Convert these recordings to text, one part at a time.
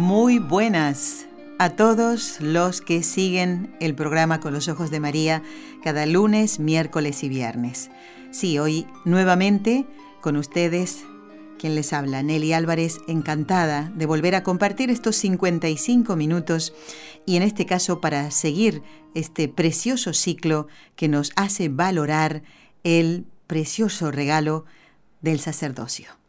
Muy buenas a todos los que siguen el programa Con los Ojos de María cada lunes, miércoles y viernes. Sí, hoy nuevamente con ustedes, quien les habla, Nelly Álvarez, encantada de volver a compartir estos 55 minutos y en este caso para seguir este precioso ciclo que nos hace valorar el precioso regalo del sacerdocio.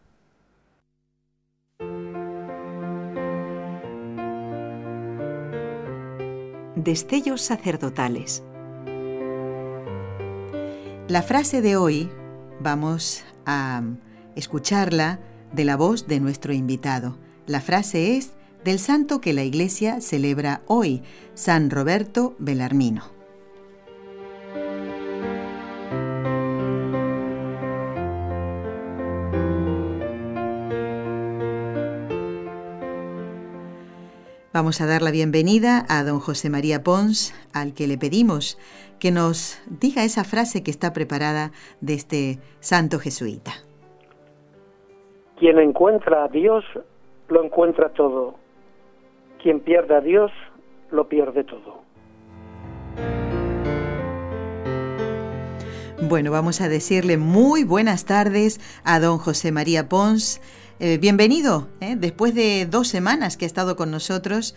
Destellos sacerdotales. La frase de hoy vamos a escucharla de la voz de nuestro invitado. La frase es del santo que la Iglesia celebra hoy, San Roberto Belarmino. Vamos a dar la bienvenida a don José María Pons, al que le pedimos que nos diga esa frase que está preparada de este santo jesuita. Quien encuentra a Dios, lo encuentra todo. Quien pierde a Dios, lo pierde todo. Bueno, vamos a decirle muy buenas tardes a don José María Pons. Eh, bienvenido, ¿eh? después de dos semanas que ha estado con nosotros,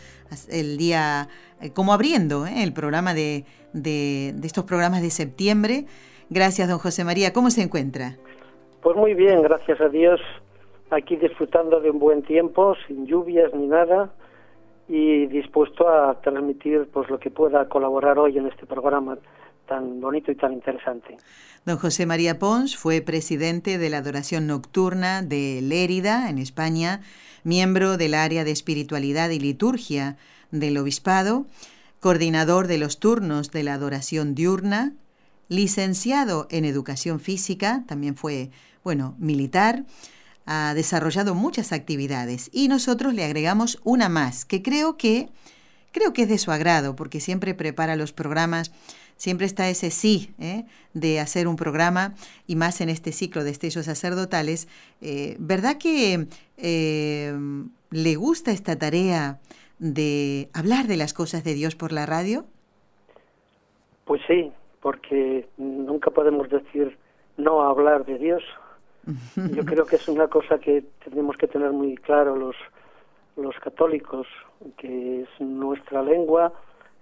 el día, eh, como abriendo el programa de, de, estos programas de septiembre. Gracias, don José María. ¿Cómo se encuentra? Pues muy bien, gracias a Dios. Aquí disfrutando de un buen tiempo, sin lluvias ni nada, y dispuesto a transmitir pues lo que pueda colaborar hoy en este programa tan bonito y tan interesante. Don José María Pons fue presidente de la Adoración Nocturna de Lérida, en España, miembro del área de espiritualidad y liturgia del Obispado, coordinador de los turnos de la Adoración Diurna, licenciado en Educación Física, también fue, bueno, militar, ha desarrollado muchas actividades y nosotros le agregamos una más que creo que creo que es de su agrado porque siempre prepara los programas siempre está ese sí ¿eh? de hacer un programa y más en este ciclo de estellos sacerdotales. Eh, ¿Verdad que eh, le gusta esta tarea de hablar de las cosas de Dios por la radio? Pues sí, porque nunca podemos decir no a hablar de Dios. Yo creo que es una cosa que tenemos que tener muy claro los, los católicos, que es nuestra lengua,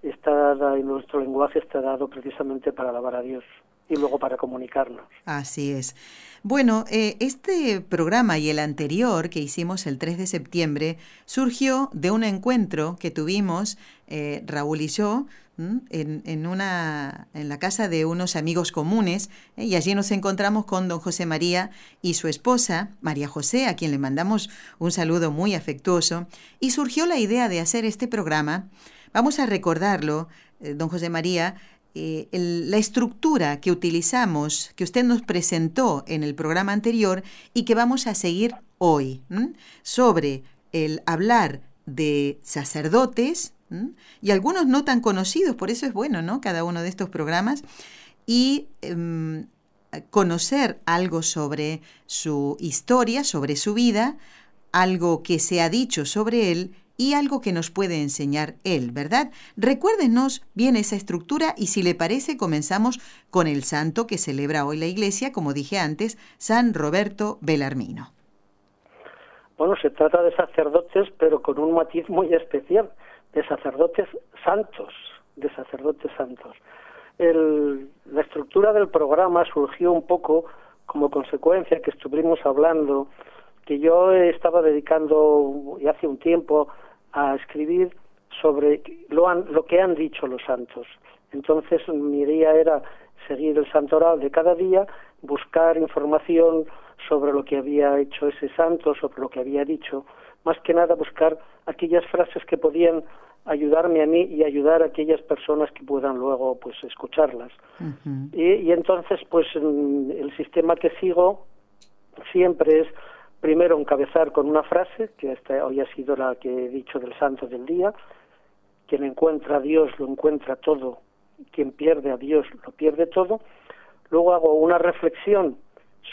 está dada y nuestro lenguaje está dado precisamente para alabar a Dios y luego para comunicarnos. Así es. Bueno, eh, este programa y el anterior que hicimos el 3 de septiembre surgió de un encuentro que tuvimos eh, Raúl y yo en, en, una, en la casa de unos amigos comunes eh, y allí nos encontramos con don José María y su esposa, María José, a quien le mandamos un saludo muy afectuoso, y surgió la idea de hacer este programa Vamos a recordarlo, eh, don José María, eh, la estructura que utilizamos, que usted nos presentó en el programa anterior y que vamos a seguir hoy, sobre el hablar de sacerdotes y algunos no tan conocidos, por eso es bueno, ¿no? Cada uno de estos programas. Y em, conocer algo sobre su historia, sobre su vida, algo que se ha dicho sobre él y algo que nos puede enseñar él, ¿verdad? Recuérdenos bien esa estructura y si le parece comenzamos con el santo que celebra hoy la iglesia, como dije antes, San Roberto Belarmino. Bueno, se trata de sacerdotes, pero con un matiz muy especial, de sacerdotes santos, de sacerdotes santos. la estructura del programa surgió un poco como consecuencia que estuvimos hablando que yo estaba dedicando y hace un tiempo a escribir sobre lo, lo que han dicho los santos. Entonces mi idea era seguir el santoral de cada día, buscar información sobre lo que había hecho ese santo, sobre lo que había dicho, más que nada buscar aquellas frases que podían ayudarme a mí y ayudar a aquellas personas que puedan luego pues escucharlas. y, entonces pues el sistema que sigo siempre es primero encabezar con una frase, que esta hoy ha sido la que he dicho del santo del día, quien encuentra a Dios lo encuentra todo, quien pierde a Dios lo pierde todo. Luego hago una reflexión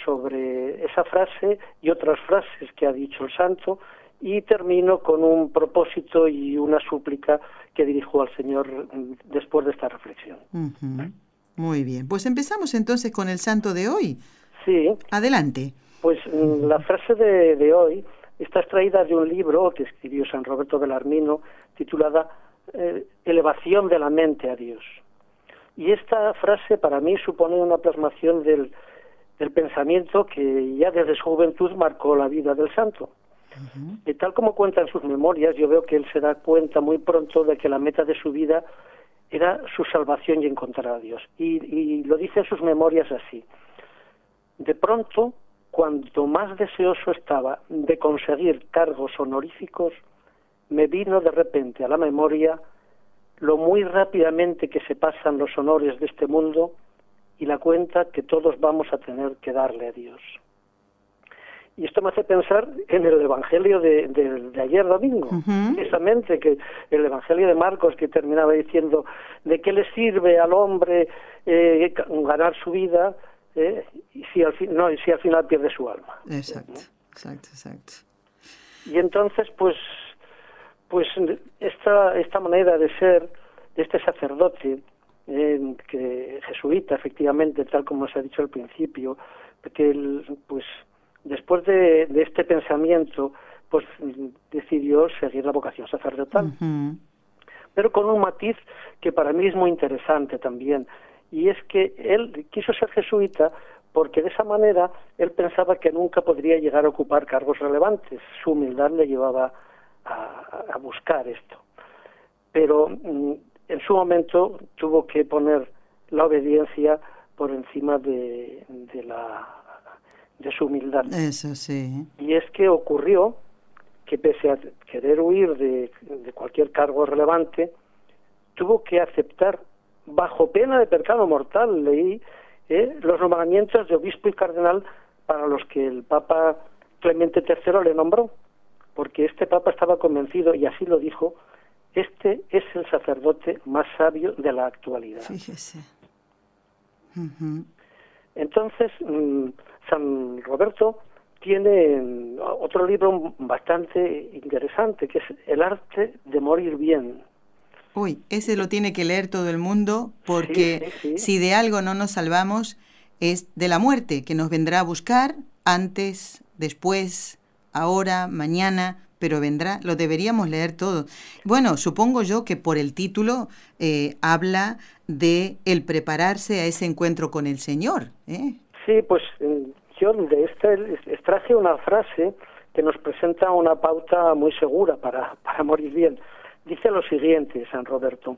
sobre esa frase y otras frases que ha dicho el santo y termino con un propósito y una súplica que dirijo al Señor después de esta reflexión. Muy bien, pues empezamos entonces con el santo de hoy. Sí. Adelante. La frase de, de hoy está extraída de un libro que escribió San Roberto Belarmino titulada eh, Elevación de la mente a Dios. Y esta frase para mí supone una plasmación del, del pensamiento que ya desde su juventud marcó la vida del santo. Y tal como cuenta en sus memorias, yo veo que él se da cuenta muy pronto de que la meta de su vida era su salvación y encontrar a Dios. Y, y lo dice en sus memorias así. De pronto, cuanto más deseoso estaba de conseguir cargos honoríficos, me vino de repente a la memoria lo muy rápidamente que se pasan los honores de este mundo y la cuenta que todos vamos a tener que darle a Dios. Y esto me hace pensar en el Evangelio de, ayer domingo, precisamente, que el Evangelio de Marcos que terminaba diciendo, ¿de qué le sirve al hombre eh, ganar su vida eh, y si al, fin, no, si al final pierde su alma? Exacto, exacto, exacto. Y entonces, pues, pues esta, esta manera de ser de este sacerdote, eh, que jesuita, efectivamente, tal como se ha dicho al principio, que él, pues después de, este pensamiento, pues decidió seguir la vocación sacerdotal. Pero con un matiz que para mí es muy interesante también, y es que él quiso ser jesuita porque de esa manera él pensaba que nunca podría llegar a ocupar cargos relevantes. Su humildad le llevaba a, buscar esto. Pero mm, en su momento tuvo que poner la obediencia por encima de la de su humildad. Eso sí. Y es que ocurrió que pese a querer huir de, cualquier cargo relevante, tuvo que aceptar, bajo pena de pecado mortal, leí, eh, los nombramientos de obispo y cardenal para los que el Papa Clemente III le nombró, porque este Papa estaba convencido, y así lo dijo, este es el sacerdote más sabio de la actualidad. Fíjese. Entonces, mm, San Roberto tiene otro libro bastante interesante, que es El arte de morir bien. Uy, ese lo tiene que leer todo el mundo porque si de algo no nos salvamos es de la muerte, que nos vendrá a buscar antes, después, ahora, mañana, pero vendrá, lo deberíamos leer todo. Bueno, supongo yo que por el título eh, habla de el prepararse a ese encuentro con el Señor. ¿eh? Sí, pues yo de este extraje una frase que nos presenta una pauta muy segura para, para morir bien. Dice lo siguiente, San Roberto.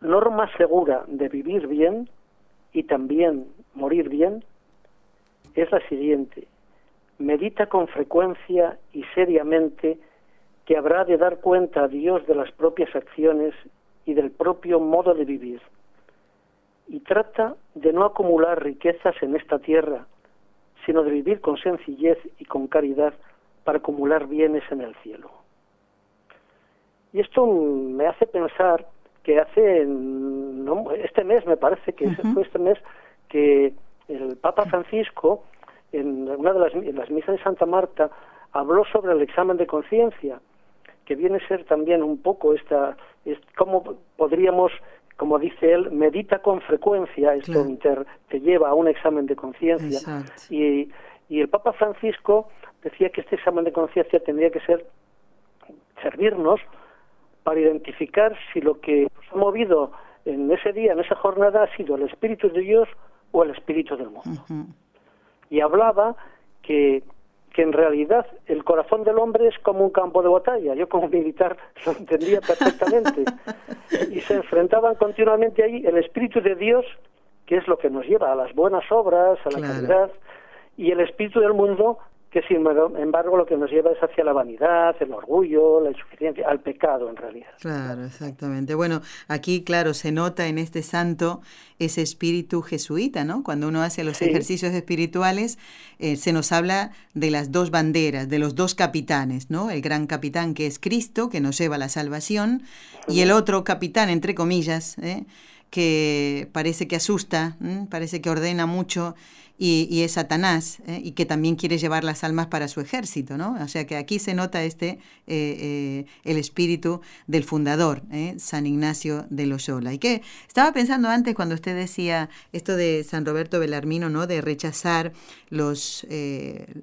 Norma segura de vivir bien y también morir bien es la siguiente. Medita con frecuencia y seriamente que habrá de dar cuenta a Dios de las propias acciones y del propio modo de vivir y trata de no acumular riquezas en esta tierra, sino de vivir con sencillez y con caridad para acumular bienes en el cielo. Y esto me hace pensar que hace, este mes me parece que fue este mes que el Papa Francisco, en una de las, en las misas de Santa Marta, habló sobre el examen de conciencia, que viene a ser también un poco esta, es, cómo podríamos como dice él, medita con frecuencia, esto te lleva a un examen de conciencia. Y, y el Papa Francisco decía que este examen de conciencia tendría que ser servirnos para identificar si lo que nos ha movido en ese día, en esa jornada, ha sido el Espíritu de Dios o el Espíritu del mundo. Y hablaba que que en realidad el corazón del hombre es como un campo de batalla. Yo como militar lo entendía perfectamente. Y se enfrentaban continuamente ahí el Espíritu de Dios, que es lo que nos lleva a las buenas obras, a la caridad, y el Espíritu del mundo, que sin embargo lo que nos lleva es hacia la vanidad, el orgullo, la insuficiencia, al pecado en realidad. Claro, exactamente. Bueno, aquí, claro, se nota en este santo ese espíritu jesuita, ¿no? Cuando uno hace los ejercicios espirituales, eh, se nos habla de las dos banderas, de los dos capitanes, ¿no? El gran capitán que es Cristo, que nos lleva a la salvación, y el otro capitán, entre comillas, ¿eh? Que parece que asusta, parece que ordena mucho y, es Satanás, ¿eh? y que también quiere llevar las almas para su ejército, ¿no? O sea que aquí se nota este, eh, eh, el espíritu del fundador, San Ignacio de Loyola. Y que estaba pensando antes cuando usted decía esto de San Roberto Belarmino, ¿no? De rechazar los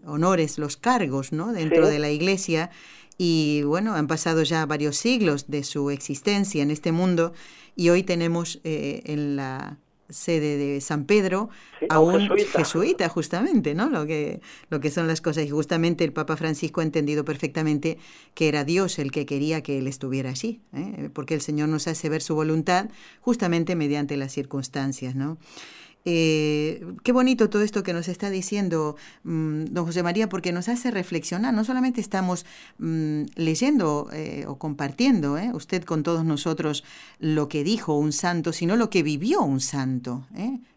honores, los cargos, ¿no? Dentro de la iglesia. Y bueno, han pasado ya varios siglos de su existencia en este mundo y hoy tenemos en la sede de San Pedro a un jesuita. justamente, ¿no? Lo que, lo que son las cosas. Y justamente el Papa Francisco ha entendido perfectamente que era Dios el que quería que él estuviera allí, ¿eh? porque el Señor nos hace ver su voluntad justamente mediante las circunstancias, ¿no? Eh, qué bonito todo esto que nos está diciendo mm, don José María, porque nos hace reflexionar. No solamente estamos mm, leyendo eh, o compartiendo, eh, usted con todos nosotros, lo que dijo un santo, sino lo que vivió un santo.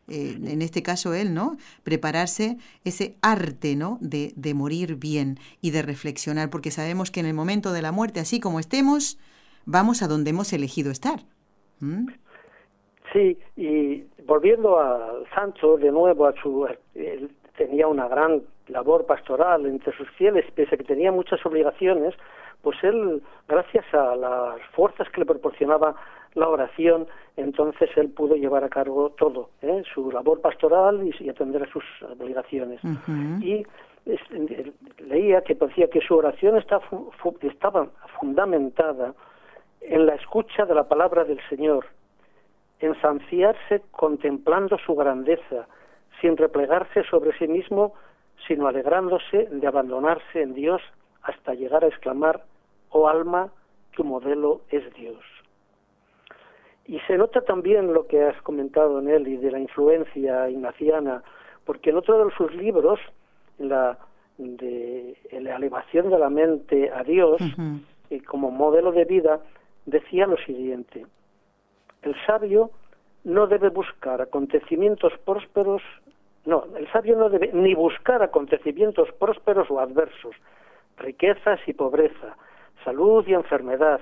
en este caso él, ¿no? Prepararse ese arte, ¿no? De, de, morir bien y de reflexionar, porque sabemos que en el momento de la muerte, así como estemos, vamos a donde hemos elegido estar. Sí, y volviendo a Sancho de nuevo a su él tenía una gran labor pastoral entre sus fieles pese a que tenía muchas obligaciones pues él gracias a las fuerzas que le proporcionaba la oración entonces él pudo llevar a cargo todo ¿eh? su labor pastoral y, atender a sus obligaciones. Y leía que decía que su oración estaba fundamentada en la escucha de la palabra del Señor ensanciarse contemplando su grandeza, sin replegarse sobre sí mismo, sino alegrándose de abandonarse en Dios hasta llegar a exclamar, oh alma, tu modelo es Dios. Y se nota también lo que has comentado en él y de la influencia ignaciana, porque en otro de sus libros, la, de la elevación de la mente a Dios, y como modelo de vida, decía lo siguiente, el sabio no debe buscar acontecimientos prósperos, no, el sabio no debe ni buscar acontecimientos prósperos o adversos, riquezas y pobreza, salud y enfermedad,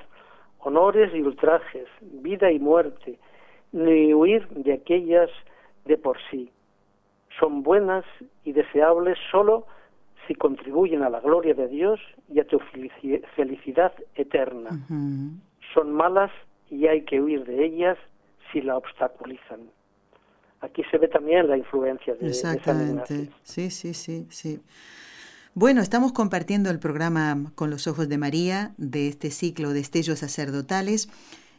honores y ultrajes, vida y muerte, ni huir de aquellas de por sí. Son buenas y deseables sólo si contribuyen a la gloria de Dios y a tu felicidad eterna. Son malas y hay que huir de ellas si la obstaculizan. Aquí se ve también la influencia de, Exactamente. sí, sí, sí, sí. Bueno, estamos compartiendo el programa Con los Ojos de María de este ciclo de estellos sacerdotales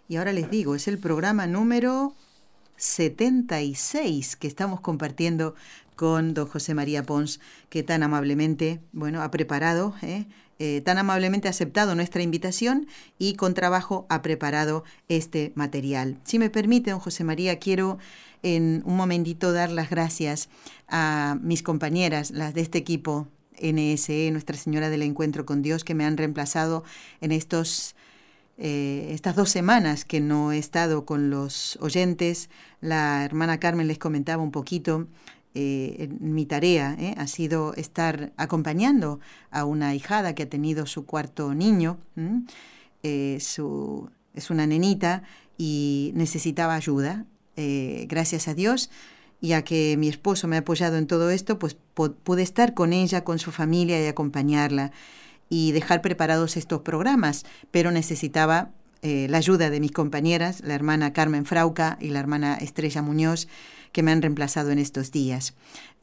y ahora les digo, es el programa número 76 que estamos compartiendo con don José María Pons, que tan amablemente, bueno, ha preparado ¿eh? Eh, tan amablemente aceptado nuestra invitación y con trabajo ha preparado este material. Si me permite, don José María, quiero en un momentito dar las gracias a mis compañeras, las de este equipo NSE, Nuestra Señora del Encuentro con Dios, que me han reemplazado en estos eh, estas dos semanas que no he estado con los oyentes. La hermana Carmen les comentaba un poquito eh, mi tarea ¿eh? ha sido estar acompañando a una hijada que ha tenido su cuarto niño, eh, es una nenita y necesitaba ayuda. gracias a Dios, ya que mi esposo me ha apoyado en todo esto, pues pude estar con ella, con su familia y acompañarla y dejar preparados estos programas, pero necesitaba la ayuda de mis compañeras, la hermana Carmen Frauca y la hermana Estrella Muñoz, que me han reemplazado en estos días.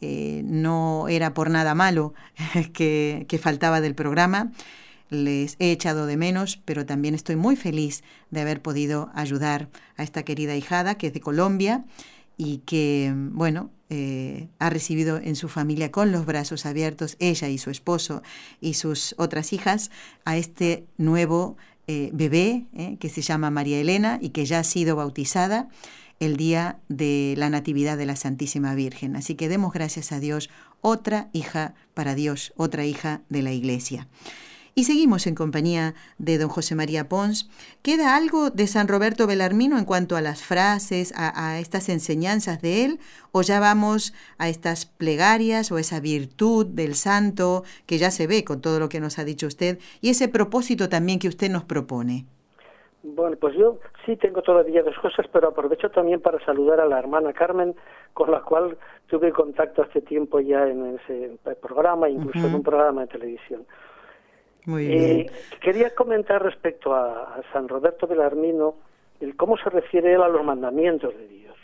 Eh, no era por nada malo que, faltaba del programa les he echado de menos, pero también estoy muy feliz de haber podido ayudar a esta querida hijada que es de Colombia y que, bueno, eh, ha recibido en su familia con los brazos abiertos, ella y su esposo y sus otras hijas, a este nuevo eh, bebé que se llama María Elena y que ya ha sido bautizada el día de la Natividad de la Santísima Virgen. Así que demos gracias a Dios otra hija para Dios, otra hija de la Iglesia. Y seguimos en compañía de don José María Pons. ¿Queda algo de San Roberto Belarmino en cuanto a las frases, a, estas enseñanzas de él? ¿O ya vamos a estas plegarias o esa virtud del santo que ya se ve con todo lo que nos ha dicho usted y ese propósito también que usted nos propone? Bueno, pues yo sí tengo todavía dos cosas, pero aprovecho también para saludar a la hermana Carmen, con la cual tuve contacto hace tiempo ya en ese programa, incluso en un programa de televisión. Eh, quería comentar respecto a, San Roberto Belarmino el cómo se refiere él a los mandamientos de Dios.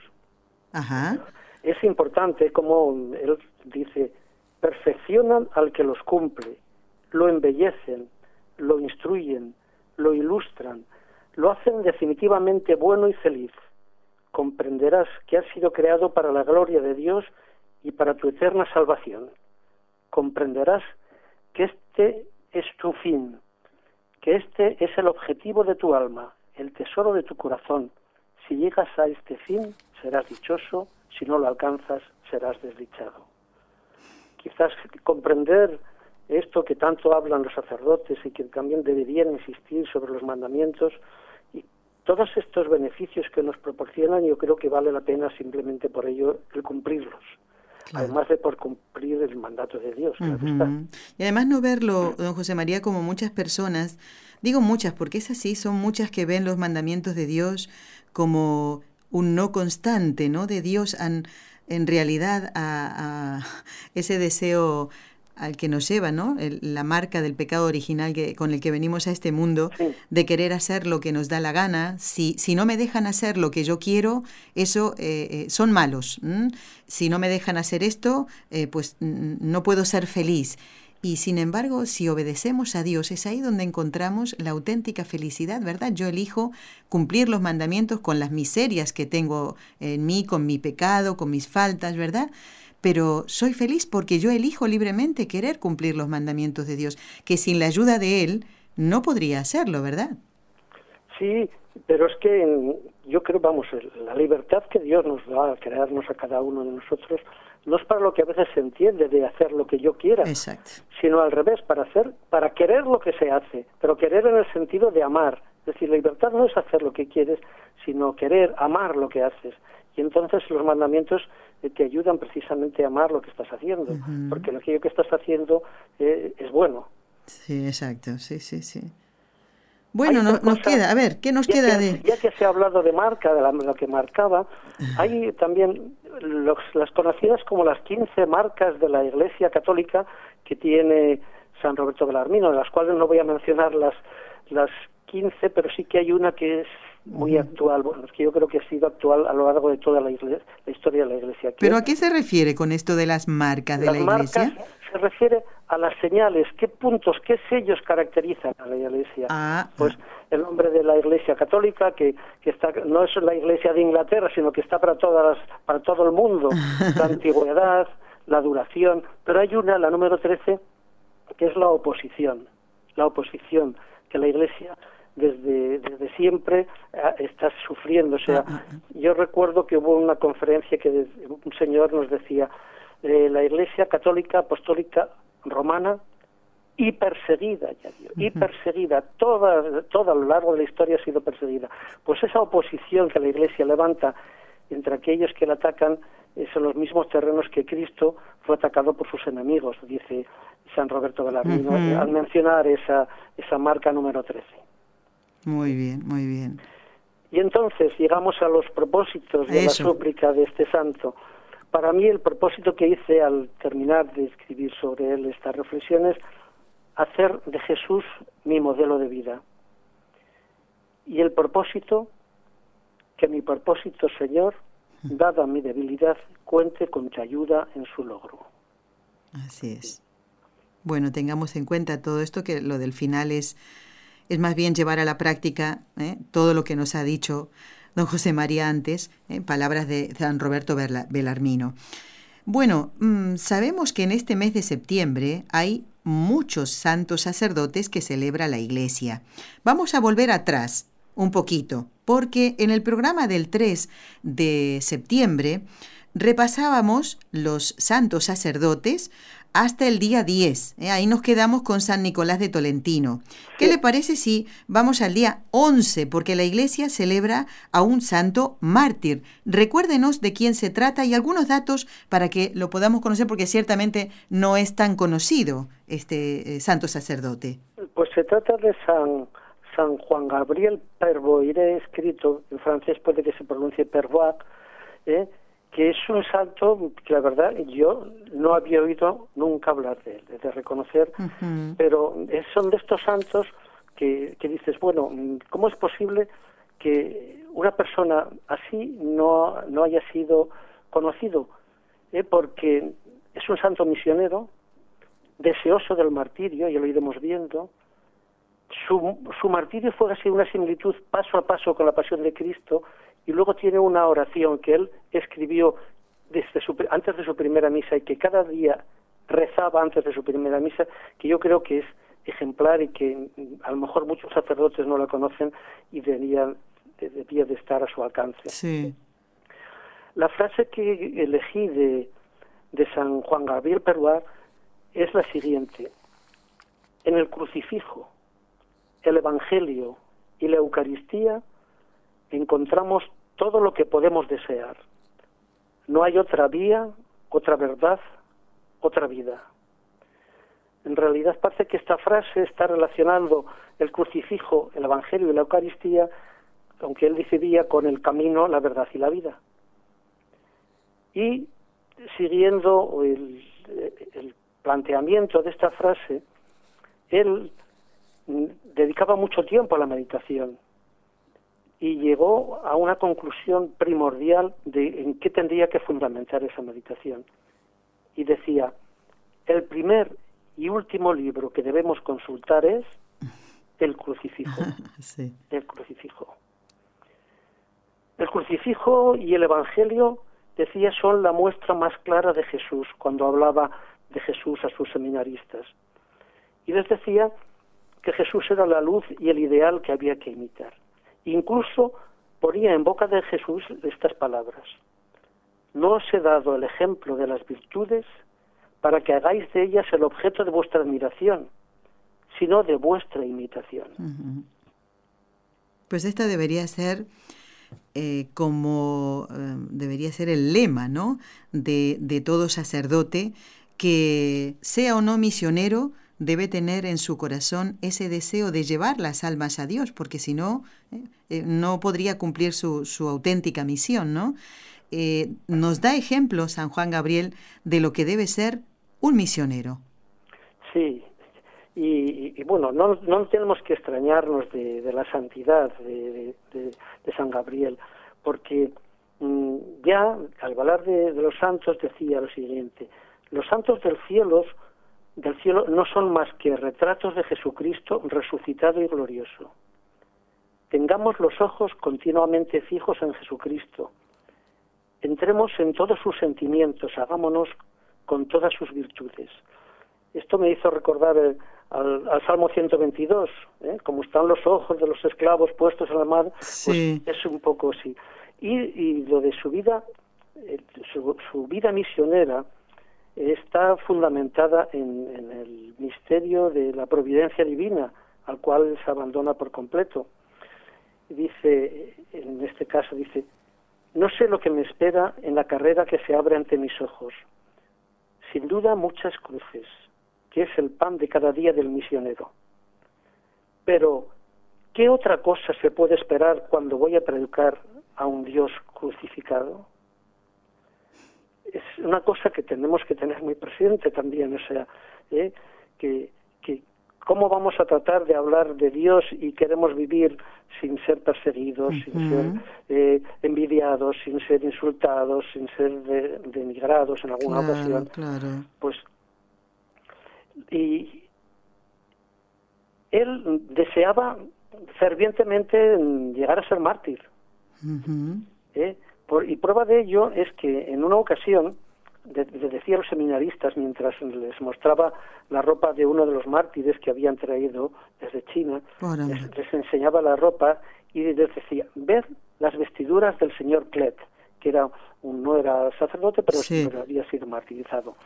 Es importante como él dice, perfeccionan al que los cumple, lo embellecen, lo instruyen, lo ilustran, lo hacen definitivamente bueno y feliz. Comprenderás que has sido creado para la gloria de Dios y para tu eterna salvación. Comprenderás que este es tu fin, que este es el objetivo de tu alma, el tesoro de tu corazón. Si llegas a este fin, serás dichoso, si no lo alcanzas, serás desdichado. Quizás comprender esto que tanto hablan los sacerdotes y que también deberían insistir sobre los mandamientos todos estos beneficios que nos proporcionan, yo creo que vale la pena simplemente por ello el cumplirlos además de por cumplir el mandato de Dios. Y además no verlo, don José María, como muchas personas, digo muchas porque es así, son muchas que ven los mandamientos de Dios como un no constante, ¿no? De Dios en, en realidad a, a ese deseo al que nos lleva, ¿no? la marca del pecado original que, con el que venimos a este mundo, de querer hacer lo que nos da la gana. Si, si no me dejan hacer lo que yo quiero, eso eh, eh, son malos. Si no me dejan hacer esto, eh, pues no puedo ser feliz. Y sin embargo, si obedecemos a Dios, es ahí donde encontramos la auténtica felicidad, ¿verdad? Yo elijo cumplir los mandamientos con las miserias que tengo en mí, con mi pecado, con mis faltas, ¿verdad? Pero soy feliz porque yo elijo libremente querer cumplir los mandamientos de Dios, que sin la ayuda de Él no podría hacerlo, ¿verdad? Sí, pero es que yo creo, vamos, la libertad que Dios nos da al crearnos a cada uno de nosotros no es para lo que a veces se entiende de hacer lo que yo quiera, sino al revés, para hacer, para querer lo que se hace, pero querer en el sentido de amar. Es decir, la libertad no es hacer lo que quieres, sino querer amar lo que haces. Y entonces los mandamientos te ayudan precisamente a amar lo que estás haciendo, porque lo que estás haciendo eh, es bueno. Sí, exacto, sí, sí, sí. Bueno, nos queda, a ver, ¿qué nos queda de...? Ya que se ha hablado de marca, de, lo que marcaba, hay también las conocidas como las 15 marcas de la Iglesia Católica que tiene San Roberto Belarmino, de las cuales no voy a mencionar las, las 15, pero sí que hay una que es muy actual, bueno, es que yo creo que ha sido actual a lo largo de toda la, historia de la Iglesia. ¿Pero a qué se refiere con esto de las marcas de la Iglesia? Marcas se refiere a las señales, qué puntos, qué sellos caracterizan a la Iglesia. Ah, pues el nombre de la Iglesia Católica, que, que está, no es la Iglesia de Inglaterra, sino que está para, todas para todo el mundo, la antigüedad, la duración, pero hay una, la número 13, que es la oposición, la oposición, que la Iglesia desde, desde siempre ah, está sufriendo. O sea, ah, ah, yo recuerdo que hubo una conferencia que un señor nos decía, eh, la Iglesia Católica Apostólica Romana y perseguida, ya y perseguida, toda, toda a lo largo de la historia ha sido perseguida. Pues esa oposición que la Iglesia levanta entre aquellos que la atacan eh, son los mismos terrenos que Cristo fue atacado por sus enemigos, dice San Roberto Belarmino, al mencionar esa, esa marca número 13. Muy bien, muy bien. Y entonces llegamos a los propósitos de la súplica de este santo. Para mí el propósito que hice al terminar de escribir sobre él estas reflexiones, hacer de Jesús mi modelo de vida. Y el propósito, que mi propósito, Señor, dada mi debilidad, cuente con tu ayuda en su logro. Así es. Bueno, tengamos en cuenta todo esto, que lo del final es es más bien llevar a la práctica ¿eh? todo lo que nos ha dicho don José María antes, ¿eh? palabras de San Roberto Belarmino. Bueno, mm, sabemos que en este mes de septiembre hay muchos santos sacerdotes que celebra la Iglesia. Vamos a volver atrás un poquito, porque en el programa del 3 de septiembre repasábamos los santos sacerdotes hasta el día 10. ¿eh? Ahí nos quedamos con San Nicolás de Tolentino. ¿Qué le parece si vamos al día 11? Porque la iglesia celebra a un santo mártir. Recuérdenos de quién se trata y algunos datos para que lo podamos conocer, porque ciertamente no es tan conocido este eh, santo sacerdote. Pues se trata de San, San Juan Gabriel Perboire, escrito en francés, puede que se pronuncie Perbois, ¿eh? Que es un santo que la verdad yo no había oído nunca hablar de él, de reconocer, pero son de estos santos que, que, dices, bueno, ¿cómo es posible que una persona así no, no haya sido conocido? ¿Eh? Porque es un santo misionero, deseoso del martirio, ya lo iremos viendo, su, su martirio fue así una similitud paso a paso con la pasión de Cristo y luego tiene una oración que él escribió desde su, antes de su primera misa y que cada día rezaba antes de su primera misa, que yo creo que es ejemplar y que a lo mejor muchos sacerdotes no la conocen y deberían, debía de estar a su alcance. Sí. La frase que elegí de, de San Juan Gabriel Peruar es la siguiente. En el crucifijo, el Evangelio y la Eucaristía encontramos todo lo que podemos desear. No hay otra vía, otra verdad, otra vida. En realidad parece que esta frase está relacionando el crucifijo, el Evangelio y la Eucaristía, aunque él decidía con el camino, la verdad y la vida. Y siguiendo el, el planteamiento de esta frase, él dedicaba mucho tiempo a la meditación y llegó a una conclusión primordial de en qué tendría que fundamentar esa meditación. Y decía, el primer y último libro que debemos consultar es el crucifijo. El crucifijo. El crucifijo y el Evangelio, decía, son la muestra más clara de Jesús cuando hablaba de Jesús a sus seminaristas. Y les decía que Jesús era la luz y el ideal que había que imitar. Incluso ponía en boca de Jesús estas palabras. No os he dado el ejemplo de las virtudes para que hagáis de ellas el objeto de vuestra admiración, sino de vuestra imitación. Pues esta debería ser eh, como eh, debería ser el lema, ¿no? De, de todo sacerdote que sea o no misionero, debe tener en su corazón ese deseo de llevar las almas a Dios, porque si no, eh, eh, no podría cumplir su, su, auténtica misión, ¿no? Eh, nos da ejemplo San Juan Gabriel de lo que debe ser un misionero. Sí, y, bueno, no, no, tenemos que extrañarnos de, la santidad de, de, San Gabriel, porque mm, ya al hablar de, los santos decía lo siguiente, los santos del cielo del cielo no son más que retratos de Jesucristo resucitado y glorioso. Tengamos los ojos continuamente fijos en Jesucristo. Entremos en todos sus sentimientos, hagámonos con todas sus virtudes. Esto me hizo recordar eh, al, Salmo 122, ¿eh? como están los ojos de los esclavos puestos en la mar, pues es un poco así. Y, lo de su vida, eh, su vida misionera, está fundamentada en, el misterio de la providencia divina, al cual se abandona por completo. Dice, en este caso, dice, no sé lo que me espera en la carrera que se abre ante mis ojos. Sin duda muchas cruces, que es el pan de cada día del misionero. Pero, ¿qué otra cosa se puede esperar cuando voy a predicar a un Dios crucificado? Es una cosa que tenemos que tener muy presente también, o sea, ¿eh? que, que cómo vamos a tratar de hablar de Dios y queremos vivir sin ser perseguidos, sin ser eh, envidiados, sin ser insultados, sin ser denigrados en alguna ocasión. Pues, y él deseaba fervientemente llegar a ser mártir. ¿eh? Y prueba de ello es que en una ocasión, le decía a los seminaristas, mientras les mostraba la ropa de uno de los mártires que habían traído desde China, les, enseñaba la ropa y les decía, ver las vestiduras del señor Klet, que era un, no era sacerdote, pero, pero había sido martirizado.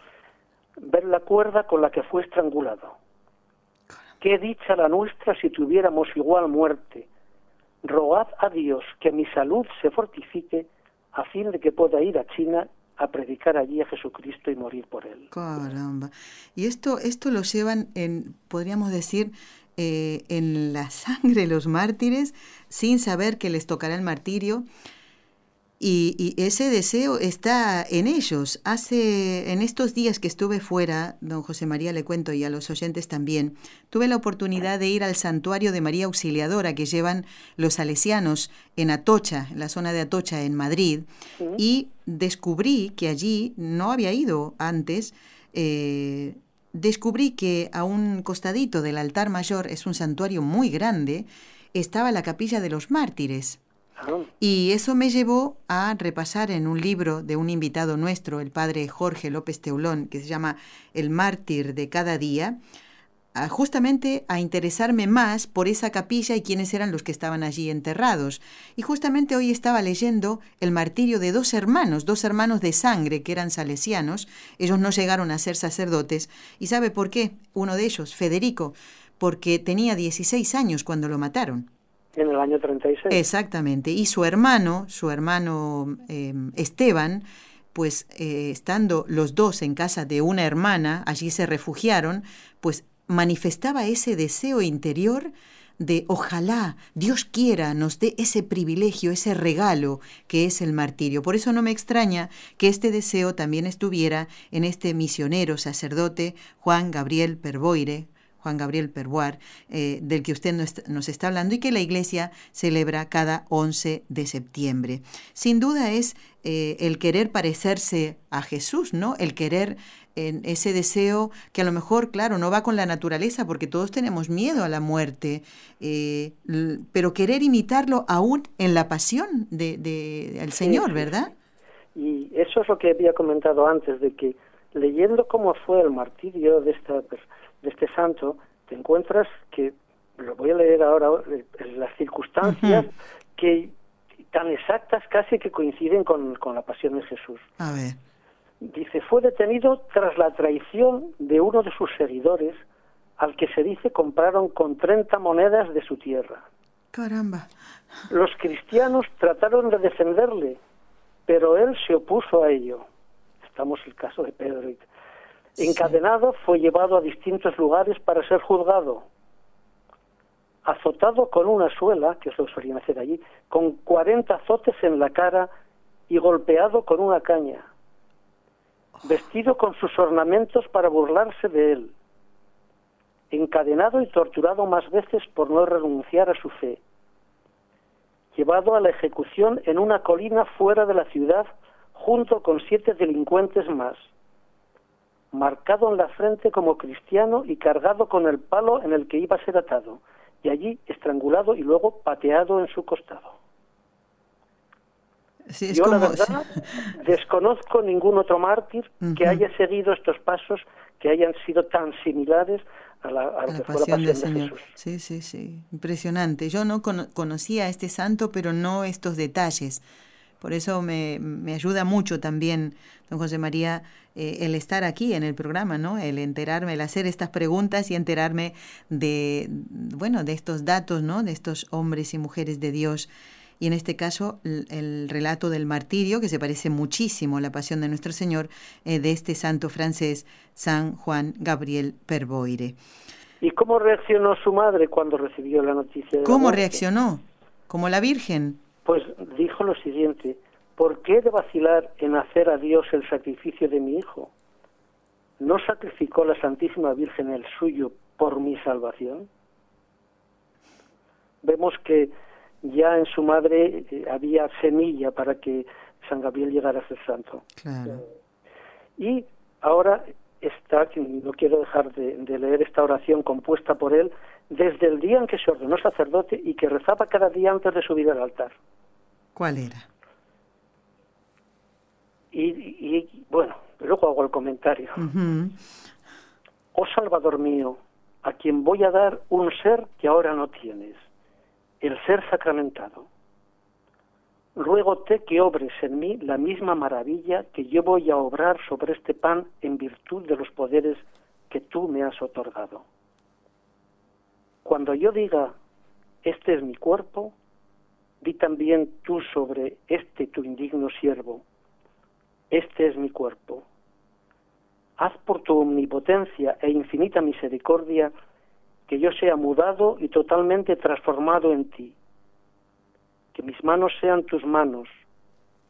Ver la cuerda con la que fue estrangulado. Qué dicha la nuestra si tuviéramos igual muerte. Rogad a Dios que mi salud se fortifique a fin de que pueda ir a China a predicar allí a Jesucristo y morir por él. Caramba. Y esto, esto lo llevan en, podríamos decir, eh, en la sangre los mártires, sin saber que les tocará el martirio. Y, ese deseo está en ellos. Hace, en estos días que estuve fuera, don José María le cuento y a los oyentes también, tuve la oportunidad de ir al santuario de María Auxiliadora que llevan los salesianos en Atocha, en la zona de Atocha, en Madrid, y descubrí que allí no había ido antes. Eh, descubrí que a un costadito del altar mayor, es un santuario muy grande, estaba la capilla de los mártires. Y eso me llevó a repasar en un libro de un invitado nuestro, el padre Jorge López Teulón, que se llama El mártir de cada día, justamente a interesarme más por esa capilla y quiénes eran los que estaban allí enterrados. Y justamente hoy estaba leyendo el martirio de dos hermanos, dos hermanos de sangre que eran salesianos. Ellos no llegaron a ser sacerdotes. ¿Y sabe por qué? Uno de ellos, Federico, porque tenía 16 años cuando lo mataron. En el año 36. Exactamente. Y su hermano, su hermano em, Esteban, pues eh, estando los dos en casa de una hermana, allí se refugiaron, pues manifestaba ese deseo interior de ojalá Dios quiera nos dé ese privilegio, ese regalo que es el martirio. Por eso no me extraña que este deseo también estuviera en este misionero sacerdote Juan Gabriel Perboire, Juan Gabriel Perboire, eh, del que usted nos está hablando y que la Iglesia celebra cada 11 de septiembre. Sin duda es eh, el querer parecerse a Jesús, ¿no? El querer en ese deseo que a lo mejor, claro, no va con la naturaleza porque todos tenemos miedo a la muerte, eh, pero querer imitarlo aún en la pasión de, de al Señor, ¿verdad? Y eso es lo que había comentado antes, de que leyendo cómo fue el martirio de, esta, de este santo, te encuentras que, lo voy a leer ahora, eh, las circunstancias que tan exactas casi que coinciden con, con la pasión de Jesús. A ver. Dice, fue detenido tras la traición de uno de sus seguidores, al que se dice compraron con 30 monedas de su tierra. Caramba. Los cristianos trataron de defenderle, pero él se opuso a ello. El caso de Pedro. Encadenado, fue llevado a distintos lugares para ser juzgado. Azotado con una suela, que es lo que solían hacer allí, con 40 azotes en la cara y golpeado con una caña vestido con sus ornamentos para burlarse de él, encadenado y torturado más veces por no renunciar a su fe, llevado a la ejecución en una colina fuera de la ciudad junto con siete delincuentes más, marcado en la frente como cristiano y cargado con el palo en el que iba a ser atado, y allí estrangulado y luego pateado en su costado. Yo la verdad desconozco ningún otro mártir que haya seguido estos pasos que hayan sido tan similares a la, a la pasión, del Señor. Sí, sí, sí, impresionante. Yo no conocía a este santo, pero no estos detalles. Por eso me, me ayuda mucho también, don José María, eh, el estar aquí en el programa, ¿no? El enterarme, el hacer estas preguntas y enterarme de, bueno, de estos datos, ¿no? De estos hombres y mujeres de Dios y en este caso el, relato del martirio, que se parece muchísimo a la pasión de nuestro Señor, eh, de este santo francés, San Juan Gabriel Perboire. ¿Y cómo reaccionó su madre cuando recibió la noticia? ¿Cómo reaccionó? ¿Como la Virgen? Pues dijo lo siguiente, ¿por qué de vacilar en hacer a Dios el sacrificio de mi hijo? ¿No sacrificó la Santísima Virgen el suyo por mi salvación? Vemos que ya en su madre eh, había semilla para que San Gabriel llegara a ser santo. Y ahora está, no quiero dejar de, leer esta oración compuesta por él desde el día en que se ordenó sacerdote y que rezaba cada día antes de subir al altar. ¿Cuál era? Y, bueno, luego hago el comentario. Oh Salvador mío, a quien voy a dar un ser que ahora no tienes el ser sacramentado. ruégote que obres en mí la misma maravilla que yo voy a obrar sobre este pan en virtud de los poderes que tú me has otorgado. Cuando yo diga, este es mi cuerpo, di también tú sobre este tu indigno siervo, este es mi cuerpo. Haz por tu omnipotencia e infinita misericordia que yo sea mudado y totalmente transformado en ti que mis manos sean tus manos,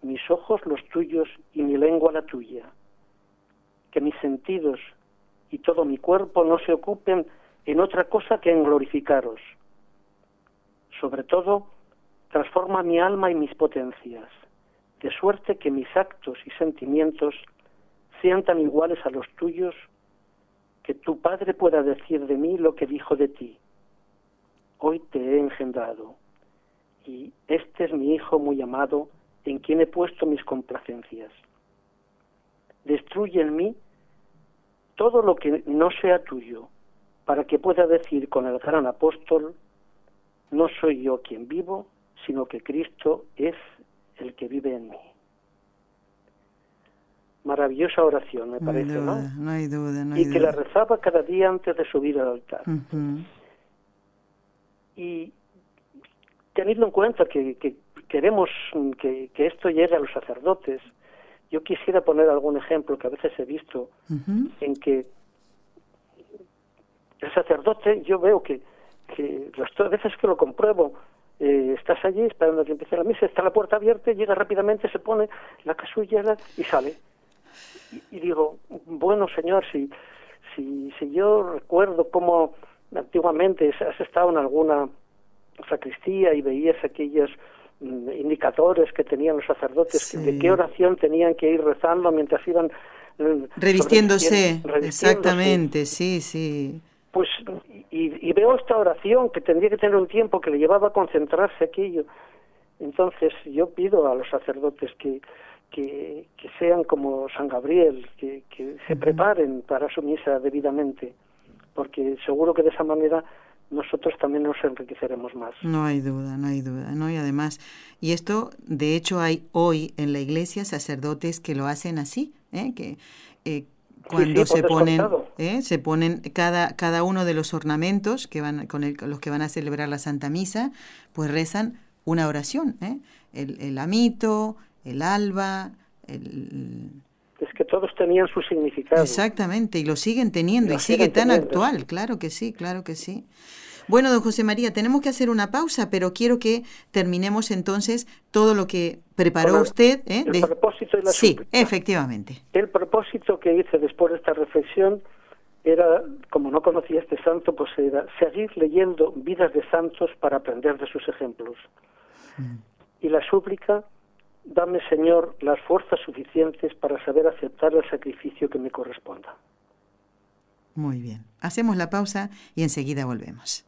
mis ojos los tuyos y mi lengua la tuya, que mis sentidos y todo mi cuerpo no se ocupen en otra cosa que en glorificaros. Sobre todo, transforma mi alma y mis potencias, de suerte que mis actos y sentimientos sean tan iguales a los tuyos que tu Padre pueda decir de mí lo que dijo de ti. Hoy te he engendrado y este es mi Hijo muy amado, en quien he puesto mis complacencias. Destruye en mí todo lo que no sea tuyo, para que pueda decir con el gran apóstol, no soy yo quien vivo, sino que Cristo es el que vive en mí. Maravillosa oración, me parece, ¿no? No hay duda, no hay Y que la rezaba cada día antes de subir al altar. Y teniendo en cuenta que, queremos que, esto llegue a los sacerdotes, yo quisiera poner algún ejemplo que a veces he visto en que el sacerdote, yo veo que, que las veces que lo compruebo, eh, estás allí esperando que empiece la misa, está la puerta abierta, llega rápidamente, se pone la casulla y sale. Y, digo, bueno, señor, si, si, si yo recuerdo cómo antiguamente has estado en alguna sacristía y veías aquellos mm, indicadores que tenían los sacerdotes de qué oración tenían que ir rezando mientras iban mm, revistiéndose, exactamente, sí, sí. Pues y, veo esta oración que tendría que tener un tiempo que le llevaba a concentrarse aquello. Entonces yo pido a los sacerdotes que, que, sean como San Gabriel, que, que se preparen para su misa debidamente, porque seguro que de esa manera nosotros también nos enriqueceremos más. No hay duda, no hay duda, ¿no? Y además, y esto, de hecho, hay hoy en la iglesia sacerdotes que lo hacen así, ¿eh? que eh, cuando se ponen, ¿eh? se ponen cada, cada uno de los ornamentos que van con los que van a celebrar la Santa Misa, pues rezan una oración, ¿eh? el, el amito, el alba, el, es que todos tenían su significado. Exactamente, y lo siguen teniendo, y, sigue tan actual, claro que sí, claro que sí. Bueno, don José María, tenemos que hacer una pausa, pero quiero que terminemos entonces todo lo que preparó usted. ¿eh? El propósito y la Sí, efectivamente. El propósito que hice después de esta reflexión era, como no conocía este santo, pues era seguir leyendo vidas de santos para aprender de sus ejemplos. Mm. Y la súplica Dame, Señor, las fuerzas suficientes para saber aceptar el sacrificio que me corresponda. Muy bien. Hacemos la pausa y enseguida volvemos.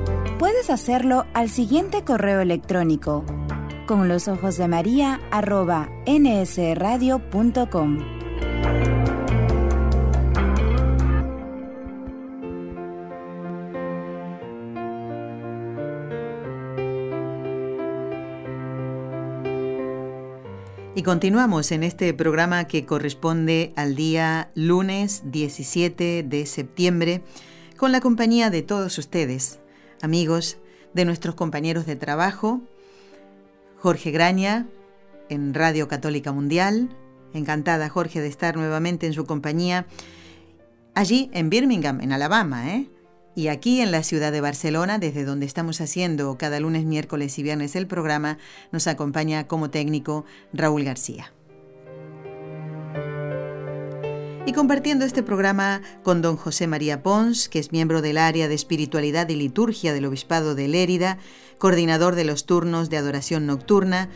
Puedes hacerlo al siguiente correo electrónico con los ojos de María arroba nsradio.com. Y continuamos en este programa que corresponde al día lunes 17 de septiembre con la compañía de todos ustedes, amigos, de nuestros compañeros de trabajo, Jorge Graña en Radio Católica Mundial, encantada Jorge de estar nuevamente en su compañía, allí en Birmingham, en Alabama, ¿eh? Y aquí en la ciudad de Barcelona, desde donde estamos haciendo cada lunes, miércoles y viernes el programa, nos acompaña como técnico Raúl García. Y compartiendo este programa con don José María Pons, que es miembro del área de espiritualidad y liturgia del Obispado de Lérida, coordinador de los turnos de adoración nocturna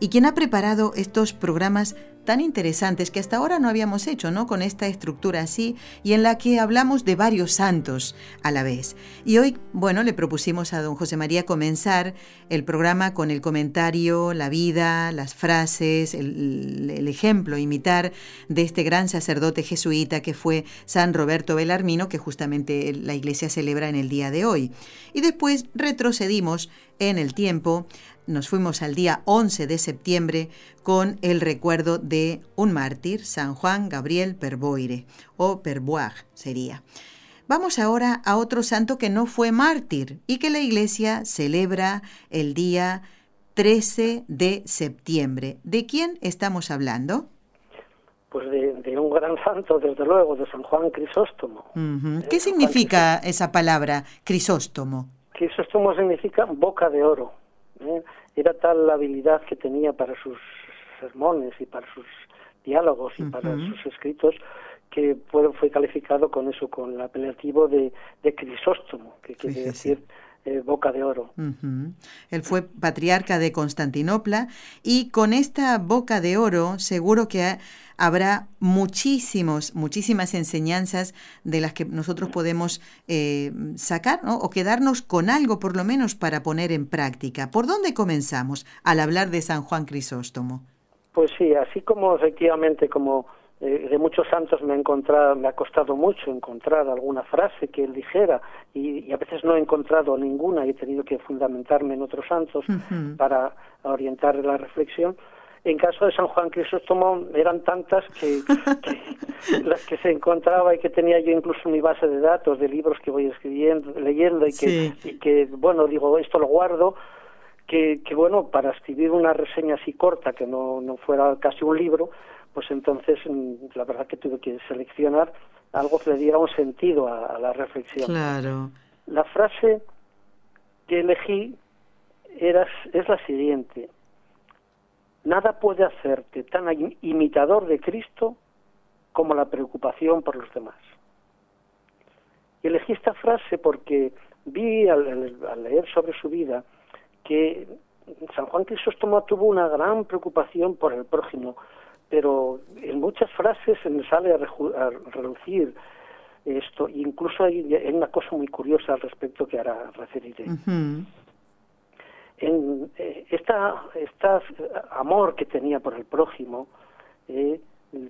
y quien ha preparado estos programas tan interesantes que hasta ahora no habíamos hecho, ¿no? Con esta estructura así y en la que hablamos de varios santos a la vez. Y hoy, bueno, le propusimos a don José María comenzar el programa con el comentario, la vida, las frases, el, el ejemplo, imitar de este gran sacerdote jesuita que fue San Roberto Belarmino, que justamente la iglesia celebra en el día de hoy. Y después retrocedimos en el tiempo nos fuimos al día 11 de septiembre con el recuerdo de un mártir, San Juan Gabriel Perboire, o Perboire sería. Vamos ahora a otro santo que no fue mártir y que la iglesia celebra el día 13 de septiembre. ¿De quién estamos hablando? Pues de, un gran santo, desde luego, de San Juan Crisóstomo. ¿Qué significa esa palabra, Crisóstomo? Crisóstomo significa boca de oro. ¿Eh? Era tal la habilidad que tenía para sus sermones y para sus diálogos y para sus escritos que fue, fue calificado con eso, con el apelativo de, de Crisóstomo, que quiere decir eh, boca de oro. Él fue patriarca de Constantinopla y con esta boca de oro seguro que habrá muchísimos, muchísimas enseñanzas de las que nosotros podemos eh, sacar o quedarnos con algo por lo menos para poner en práctica. ¿Por dónde comenzamos al hablar de San Juan Crisóstomo? Pues sí, así como efectivamente como eh, de muchos santos me, me ha costado mucho encontrar alguna frase que él dijera y, a veces no he encontrado ninguna y he tenido que fundamentarme en otros santos para orientar la reflexión. En caso de San Juan Crisóstomo eran tantas que, las que se encontraba y que tenía yo incluso mi base de datos de libros que voy escribiendo, leyendo y que, y que bueno, digo, esto lo guardo que, que, bueno, para escribir una reseña así corta, que no, no fuera casi un libro, pues entonces mm, la verdad que tuve que seleccionar algo que le diera un sentido a, la reflexión. Claro. La frase que elegí era, es la siguiente. Nada puede hacerte tan imitador de Cristo como la preocupación por los demás. Y elegí esta frase porque vi al, al leer sobre su vida que San Juan Crisóstomo tuvo una gran preocupación por el prójimo, pero en muchas frases se me sale a, reducir esto. Incluso hay, una cosa muy curiosa al respecto que ahora referiré. En eh, esta, esta amor que tenía por el prójimo, eh,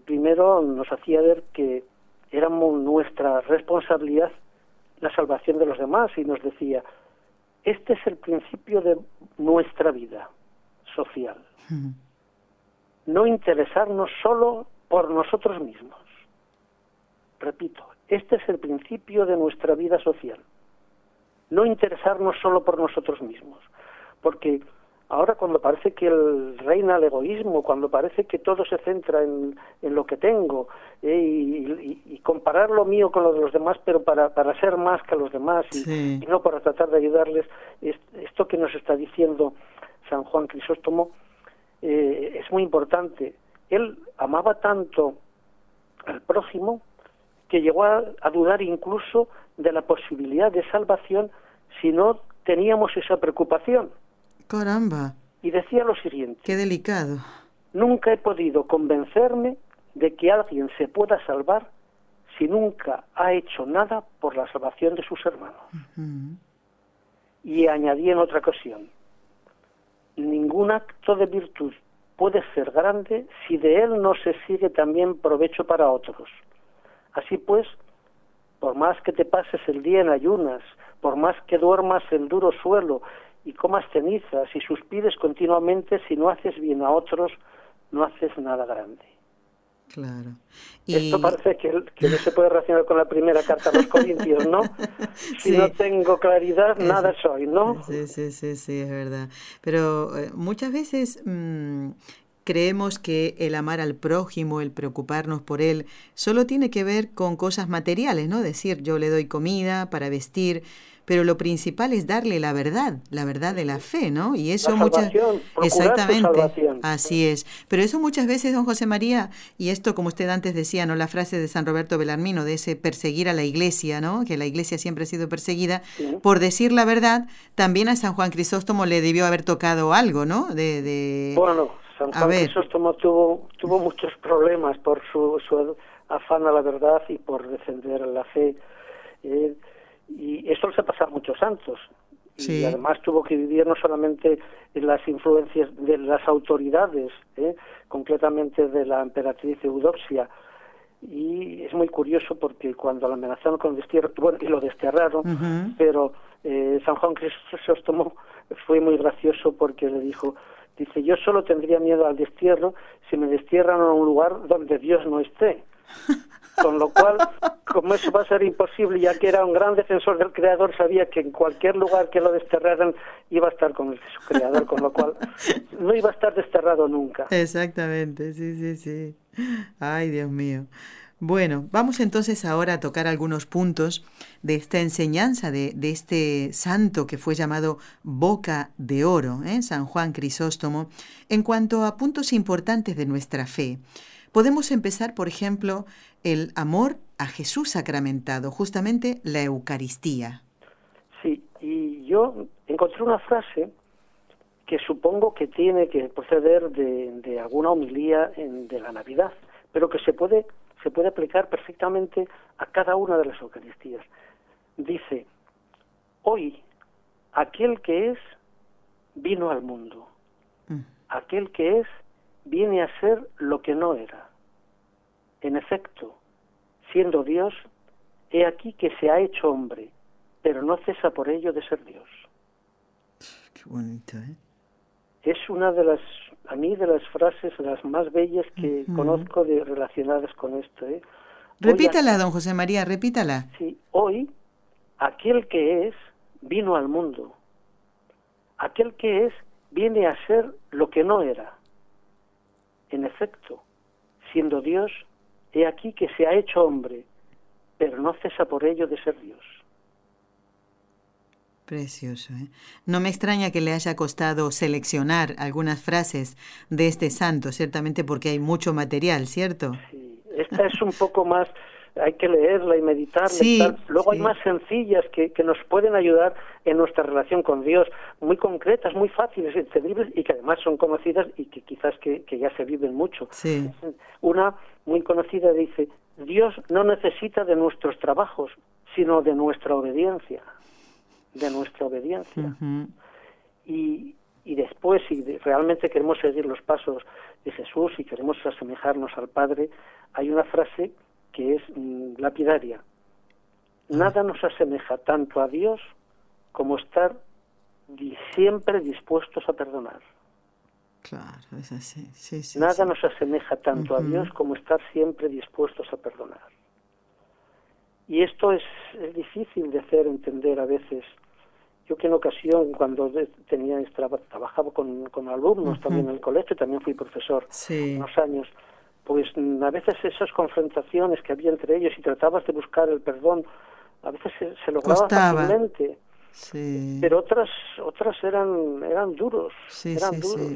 primero nos hacía ver que éramos nuestra responsabilidad la salvación de los demás y nos decía, este es el principio de nuestra vida social no interesarnos solo por nosotros mismos. Repito, este es el principio de nuestra vida social. No interesarnos solo por nosotros mismos. Porque ahora cuando parece que el reina el egoísmo, cuando parece que todo se centra en, lo que tengo eh, y, comparar lo mío con lo de los demás, pero para, para ser más que los demás y, y no para tratar de ayudarles, esto que nos está diciendo San Juan Crisóstomo, eh, es muy importante. Él amaba tanto al prójimo que llegó a, dudar incluso de la posibilidad de salvación si no teníamos esa preocupación. Caramba. Y decía lo siguiente. Qué delicado. Nunca he podido convencerme de que alguien se pueda salvar si nunca ha hecho nada por la salvación de sus hermanos. Y añadí en otra ocasión, ningún acto de virtud puede ser grande si de él no se sigue también provecho para otros. Así pues, por más que te pases el día en ayunas, por más que duermas en duro suelo y comas cenizas y suspires continuamente, si no haces bien a otros, no haces nada grande. Claro. Esto parece que, que, no se puede relacionar con la primera carta a los Corintios, ¿no? Si no tengo claridad, nada soy, ¿no? Sí, sí, sí, sí, es verdad. Pero eh, muchas veces mm, creemos que el amar al prójimo, el preocuparnos por él, solo tiene que ver con cosas materiales, ¿no? Decir, yo le doy comida para vestir, pero lo principal es darle la verdad, la verdad de la fe, ¿no? Y eso muchas exactamente, así es. Pero eso muchas veces, don José María, y esto como usted antes decía, ¿no? La frase de San Roberto Belarmino de ese perseguir a la iglesia, ¿no? Que la iglesia siempre ha sido perseguida por decir la verdad, también a San Juan Crisóstomo le debió haber tocado algo, ¿no? De, de... Bueno, San Juan Crisóstomo tuvo tuvo muchos problemas por su, su afán a la verdad y por defender la fe. Eh, y esto les ha pasado a muchos santos. Y además tuvo que vivir no solamente en las influencias de las autoridades, ¿eh? concretamente de la emperatriz Eudoxia. Y es muy curioso porque cuando la amenazaron con destierro, bueno, y lo desterraron, pero eh, San Juan Crisóstomo fue muy gracioso porque le dijo, dice, yo solo tendría miedo al destierro si me destierran a un lugar donde Dios no esté. Con lo cual, como eso va a ser imposible, ya que era un gran defensor del Creador, sabía que en cualquier lugar que lo desterraran iba a estar con su Creador, con lo cual no iba a estar desterrado nunca. Exactamente, sí, sí, sí. Ay, Dios mío. Bueno, vamos entonces ahora a tocar algunos puntos de esta enseñanza de, de este santo que fue llamado Boca de Oro, ¿eh? San Juan Crisóstomo, en cuanto a puntos importantes de nuestra fe. Podemos empezar, por ejemplo, el amor a Jesús sacramentado, justamente la Eucaristía. Sí, y yo encontré una frase que supongo que tiene que proceder de, alguna homilía de la Navidad, pero que se puede, se puede aplicar perfectamente a cada una de las Eucaristías. Dice, hoy aquel que es vino al mundo, mm. aquel que es viene a ser lo que no era. En efecto, siendo Dios, he aquí que se ha hecho hombre, pero no cesa por ello de ser Dios. Qué bonito, ¿eh? Es una de las, a mí, de las frases las más bellas que conozco de, relacionadas con esto. ¿eh? Repítala, don José María, repítala. Sí, hoy aquel que es vino al mundo. Aquel que es viene a ser lo que no era. En efecto, siendo Dios, he aquí que se ha hecho hombre, pero no cesa por ello de ser Dios. Precioso. ¿eh? No me extraña que le haya costado seleccionar algunas frases de este santo, ciertamente porque hay mucho material, ¿cierto? Sí, esta es un poco más hay que leerla y meditarla. Luego hay más sencillas que, que, nos pueden ayudar en nuestra relación con Dios, muy concretas, muy fáciles, entendibles y que además son conocidas y que quizás que, que ya se viven mucho. Una muy conocida dice, Dios no necesita de nuestros trabajos, sino de nuestra obediencia, de nuestra obediencia. y, y después, si realmente queremos seguir los pasos de Jesús y queremos asemejarnos al Padre, hay una frase que es mm, lapidaria. Nada nos asemeja tanto a Dios como estar siempre dispuestos a perdonar. Claro, es así. Sí, Nada nos asemeja tanto a Dios como estar siempre dispuestos a perdonar. Y esto es, difícil de hacer entender a veces. Yo que en ocasión, cuando tenía trabajaba con, con alumnos también en el colegio, también fui profesor unos años, pues mm, a veces esas confrontaciones que había entre ellos y tratabas de buscar el perdón, a veces se, lograba fácilmente. Sí. Pero otras otras eran eran duros, eran duros.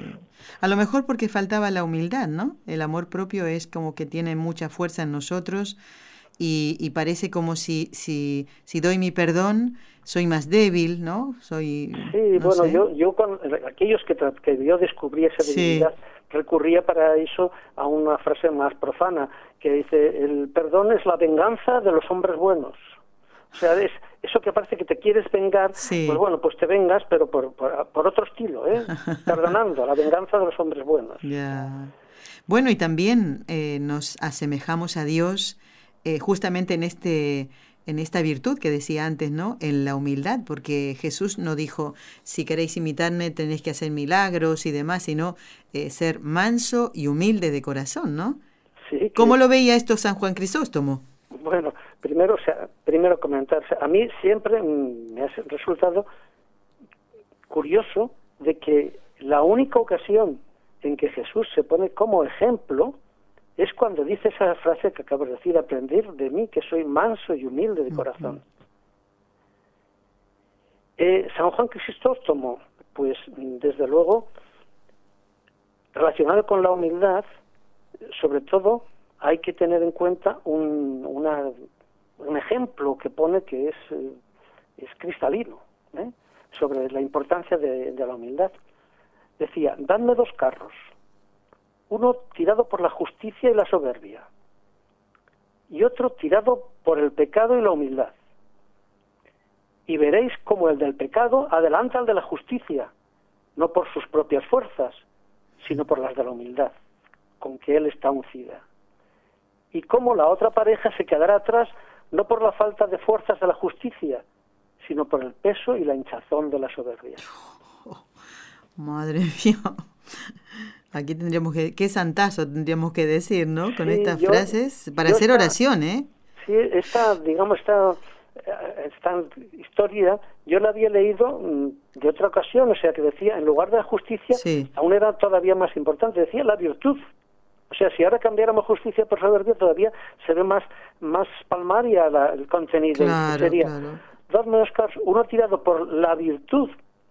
A lo mejor porque faltaba la humildad, ¿no? El amor propio es como que tiene mucha fuerza en nosotros y, y parece como si, si si doy mi perdón soy más débil, ¿no? Soy Sí, bueno, yo yo con aquellos que, que yo descubrí esa debilidad recurría para eso a una frase más profana, que dice, el perdón es la venganza de los hombres buenos. O sea, es eso que parece que te quieres vengar, pues bueno, pues te vengas, pero por, por, otro estilo, ¿eh? Perdonando, la venganza de los hombres buenos. Bueno, y también eh, nos asemejamos a Dios eh, justamente en este en esta virtud que decía antes, ¿no? En la humildad, porque Jesús no dijo, si queréis imitarme tenéis que hacer milagros y demás, sino eh, ser manso y humilde de corazón, ¿no? Sí, ¿Cómo lo veía esto San Juan Crisóstomo? Bueno, primero, o sea, primero comentar, a mí siempre me ha resultado curioso de que la única ocasión en que Jesús se pone como ejemplo es cuando dice esa frase que acabo de decir, aprender de mí que soy manso y humilde de corazón. Eh, San Juan Crisóstomo, pues desde luego, relacionado con la humildad, sobre todo hay que tener en cuenta un, un ejemplo que pone que es, eh, es cristalino ¿eh? sobre la importancia de, de la humildad. Decía, dadme dos carros, uno tirado por la justicia y la soberbia, y otro tirado por el pecado y la humildad. Y veréis como el del pecado adelanta al de la justicia, no por sus propias fuerzas, sino por las de la humildad, con que él está uncida. Y cómo la otra pareja se quedará atrás no por la falta de fuerzas de la justicia, sino por el peso y la hinchazón de la soberbia. madre mía. Aquí tendríamos que, qué santazo tendríamos que decir, ¿no? Con estas frases, para hacer oración, ¿eh? Sí, esta, digamos, esta, eh, esta historia, yo la había leído mm, de otra ocasión, o sea, que decía, en lugar de la justicia, aún era todavía más importante, decía la virtud. O sea, si ahora cambiáramos justicia por soberbia, todavía se ve más, más palmaria el contenido. Claro, sería dos menos uno tirado por la virtud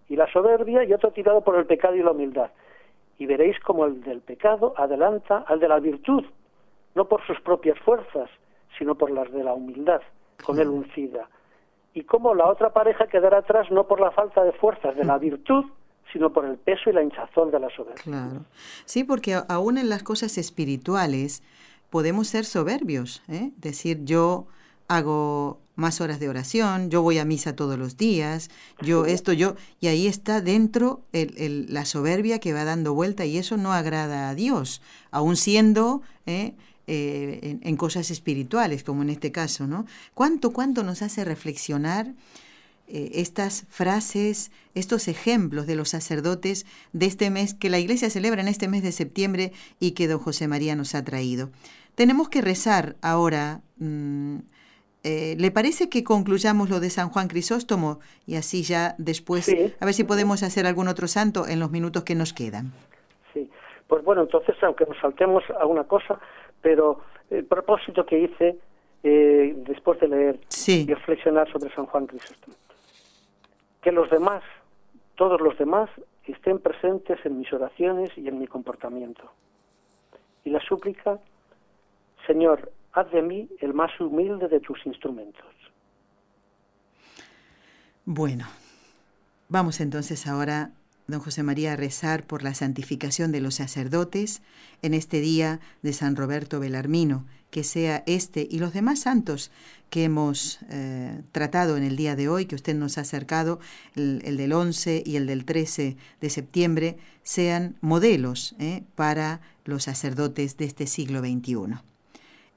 y la soberbia y otro tirado por el pecado y la humildad. Y veréis como el del pecado adelanta al de la virtud, no por sus propias fuerzas, sino por las de la humildad, con él uncida. Y como la otra pareja quedará atrás no por la falta de fuerzas de la virtud, sino por el peso y la hinchazón de la soberbia. Claro. Sí, porque aún en las cosas espirituales podemos ser soberbios, ¿eh? decir yo hago más horas de oración, yo voy a misa todos los días, yo esto, yo, y ahí está dentro la soberbia que va dando vuelta y eso no agrada a Dios, aún siendo ¿eh? Eh, en, cosas espirituales, como en este caso, ¿no? ¿Cuánto, cuánto nos hace reflexionar eh, estas frases, estos ejemplos de los sacerdotes de este mes que la Iglesia celebra en este mes de septiembre y que don José María nos ha traído? Tenemos que rezar ahora. Mm, eh, ¿Le parece que concluyamos lo de San Juan Crisóstomo y así ya después, a ver si podemos hacer algún otro santo en los minutos que nos quedan? Sí, pues bueno, entonces, aunque nos saltemos a una cosa, pero el propósito que hice eh, después de leer y reflexionar sobre San Juan Crisóstomo, que los demás, todos los demás, estén presentes en mis oraciones y en mi comportamiento. Y la súplica, Señor, haz de mí el más humilde de tus instrumentos. Bueno, vamos entonces ahora, don José María, a rezar por la santificación de los sacerdotes en este día de San Roberto Belarmino, que sea este y los demás santos que hemos eh, tratado en el día de hoy, que usted nos ha acercado, el, del 11 y el del 13 de septiembre, sean modelos eh, para los sacerdotes de este siglo XXI.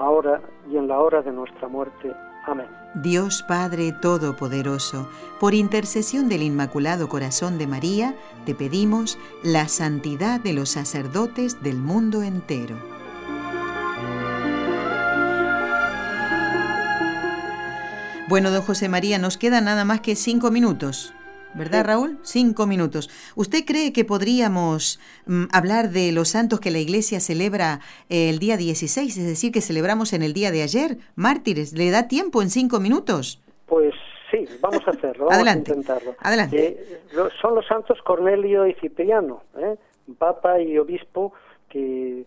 ahora y en la hora de nuestra muerte. Amén. Dios Padre Todopoderoso, por intercesión del Inmaculado Corazón de María, te pedimos la santidad de los sacerdotes del mundo entero. Bueno, don José María, nos quedan nada más que cinco minutos. ¿Verdad, Raúl? Cinco minutos. ¿Usted cree que podríamos mm, hablar de los santos que la iglesia celebra el día 16, es decir, que celebramos en el día de ayer, mártires? ¿Le da tiempo en cinco minutos? Pues sí, vamos a hacerlo, vamos Adelante. a intentarlo. Adelante. Eh, son los santos Cornelio y Cipriano, ¿eh? papa y obispo que,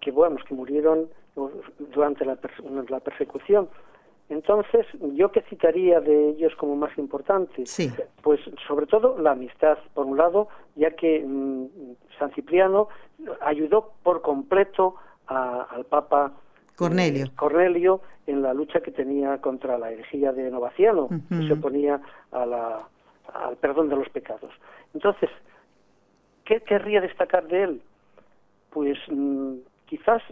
que, bueno, que murieron durante la, la persecución. Entonces, ¿yo qué citaría de ellos como más importante? Sí. Pues sobre todo la amistad, por un lado, ya que mm, San Cipriano ayudó por completo a- al Papa Cornelio. eh, Cornelio en la lucha que tenía contra la herejía de Novaciano, que se oponía a la- al perdón de los pecados. Entonces, ¿qué querría destacar de él? Pues mm, quizás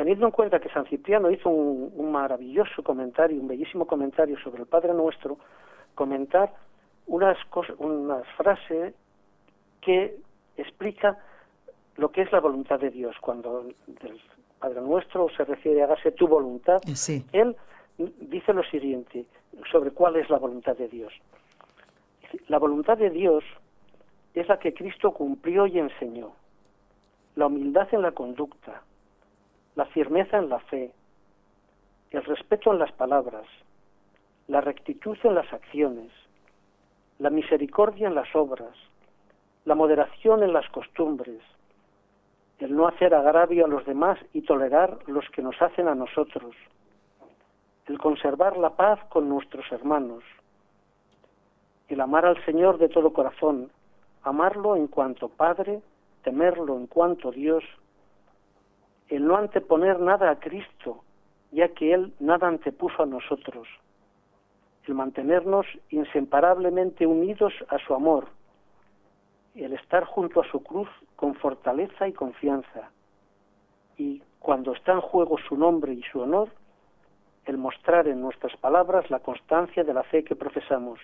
teniendo en cuenta que San Cipriano hizo un, un maravilloso comentario, un bellísimo comentario sobre el Padre Nuestro, comentar unas, cos- unas frases que explica lo que es la voluntad de Dios. Cuando el Padre Nuestro se refiere a hágase tu voluntad, Eh, Sí. él dice lo siguiente sobre cuál es la voluntad de Dios. La voluntad de Dios es la que Cristo cumplió y enseñó. La humildad en la conducta, la firmeza en la fe, el respeto en las palabras, la rectitud en las acciones, la misericordia en las obras, la moderación en las costumbres, el no hacer agravio a los demás y tolerar los que nos hacen a nosotros, el conservar la paz con nuestros hermanos, el amar al Señor de todo corazón, amarlo en cuanto Padre, temerlo en cuanto Dios, el no anteponer nada a Cristo, ya que Él nada antepuso a nosotros, el mantenernos inseparablemente unidos a su amor, el estar junto a su cruz con fortaleza y confianza, y cuando está en juego su nombre y su honor, el mostrar en nuestras palabras la constancia de la fe que profesamos,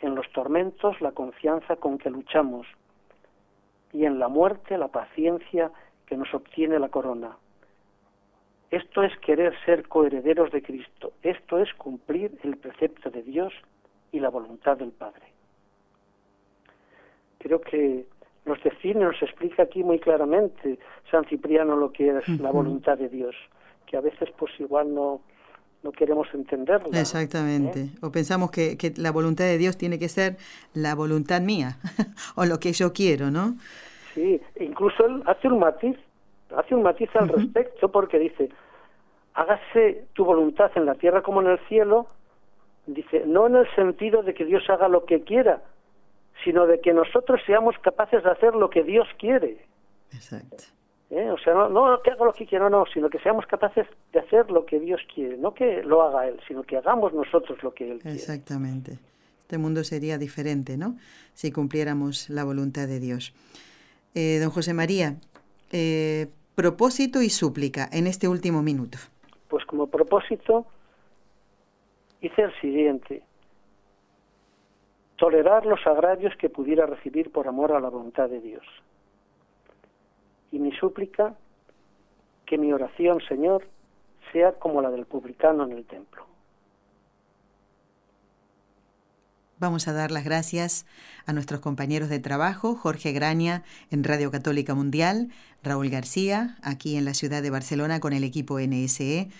en los tormentos la confianza con que luchamos, y en la muerte la paciencia que nos obtiene la corona. Esto es querer ser coherederos de Cristo, esto es cumplir el precepto de Dios y la voluntad del Padre. Creo que nos define, nos explica aquí muy claramente San Cipriano lo que es la voluntad de Dios, que a veces pues igual no, no queremos entenderla. Exactamente. ¿eh? O pensamos que, que la voluntad de Dios tiene que ser la voluntad mía o lo que yo quiero, ¿no? Sí, incluso él hace un matiz, hace un matiz al respecto porque dice, hágase tu voluntad en la tierra como en el cielo, dice, no en el sentido de que Dios haga lo que quiera, sino de que nosotros seamos capaces de hacer lo que Dios quiere. Exacto. ¿eh? O sea, no, no que haga lo que quiera, no, sino que seamos capaces de hacer lo que Dios quiere, no que lo haga Él, sino que hagamos nosotros lo que Él quiere. Exactamente. Este mundo sería diferente, ¿no? Si cumpliéramos la voluntad de Dios. Eh, don José María, eh, propósito y súplica en este último minuto. Pues como propósito hice el siguiente, tolerar los agravios que pudiera recibir por amor a la voluntad de Dios. Y mi súplica, que mi oración, Señor, sea como la del publicano en el templo. Vamos a dar las gracias a nuestros compañeros de trabajo, Jorge Graña en Radio Católica Mundial, Raúl García aquí en la ciudad de Barcelona con el equipo NSE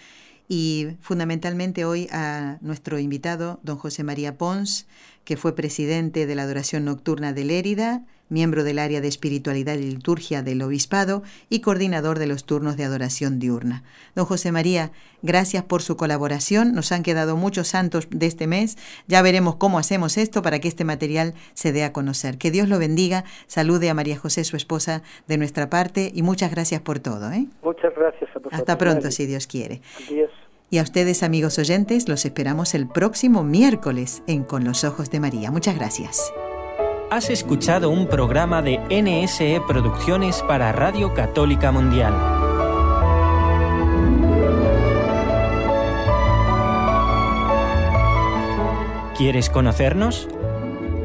y fundamentalmente hoy a nuestro invitado, don José María Pons, que fue presidente de la Adoración Nocturna de Lérida, miembro del área de espiritualidad y liturgia del Obispado y coordinador de los turnos de adoración diurna. Don José María, gracias por su colaboración. Nos han quedado muchos santos de este mes. Ya veremos cómo hacemos esto para que este material se dé a conocer. Que Dios lo bendiga. Salude a María José, su esposa, de nuestra parte y muchas gracias por todo. ¿eh? Muchas gracias a. Hasta pronto, si Dios quiere. Adiós. Y a ustedes, amigos oyentes, los esperamos el próximo miércoles en Con los Ojos de María. Muchas gracias. Has escuchado un programa de NSE Producciones para Radio Católica Mundial. ¿Quieres conocernos?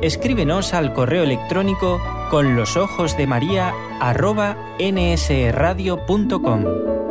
Escríbenos al correo electrónico con.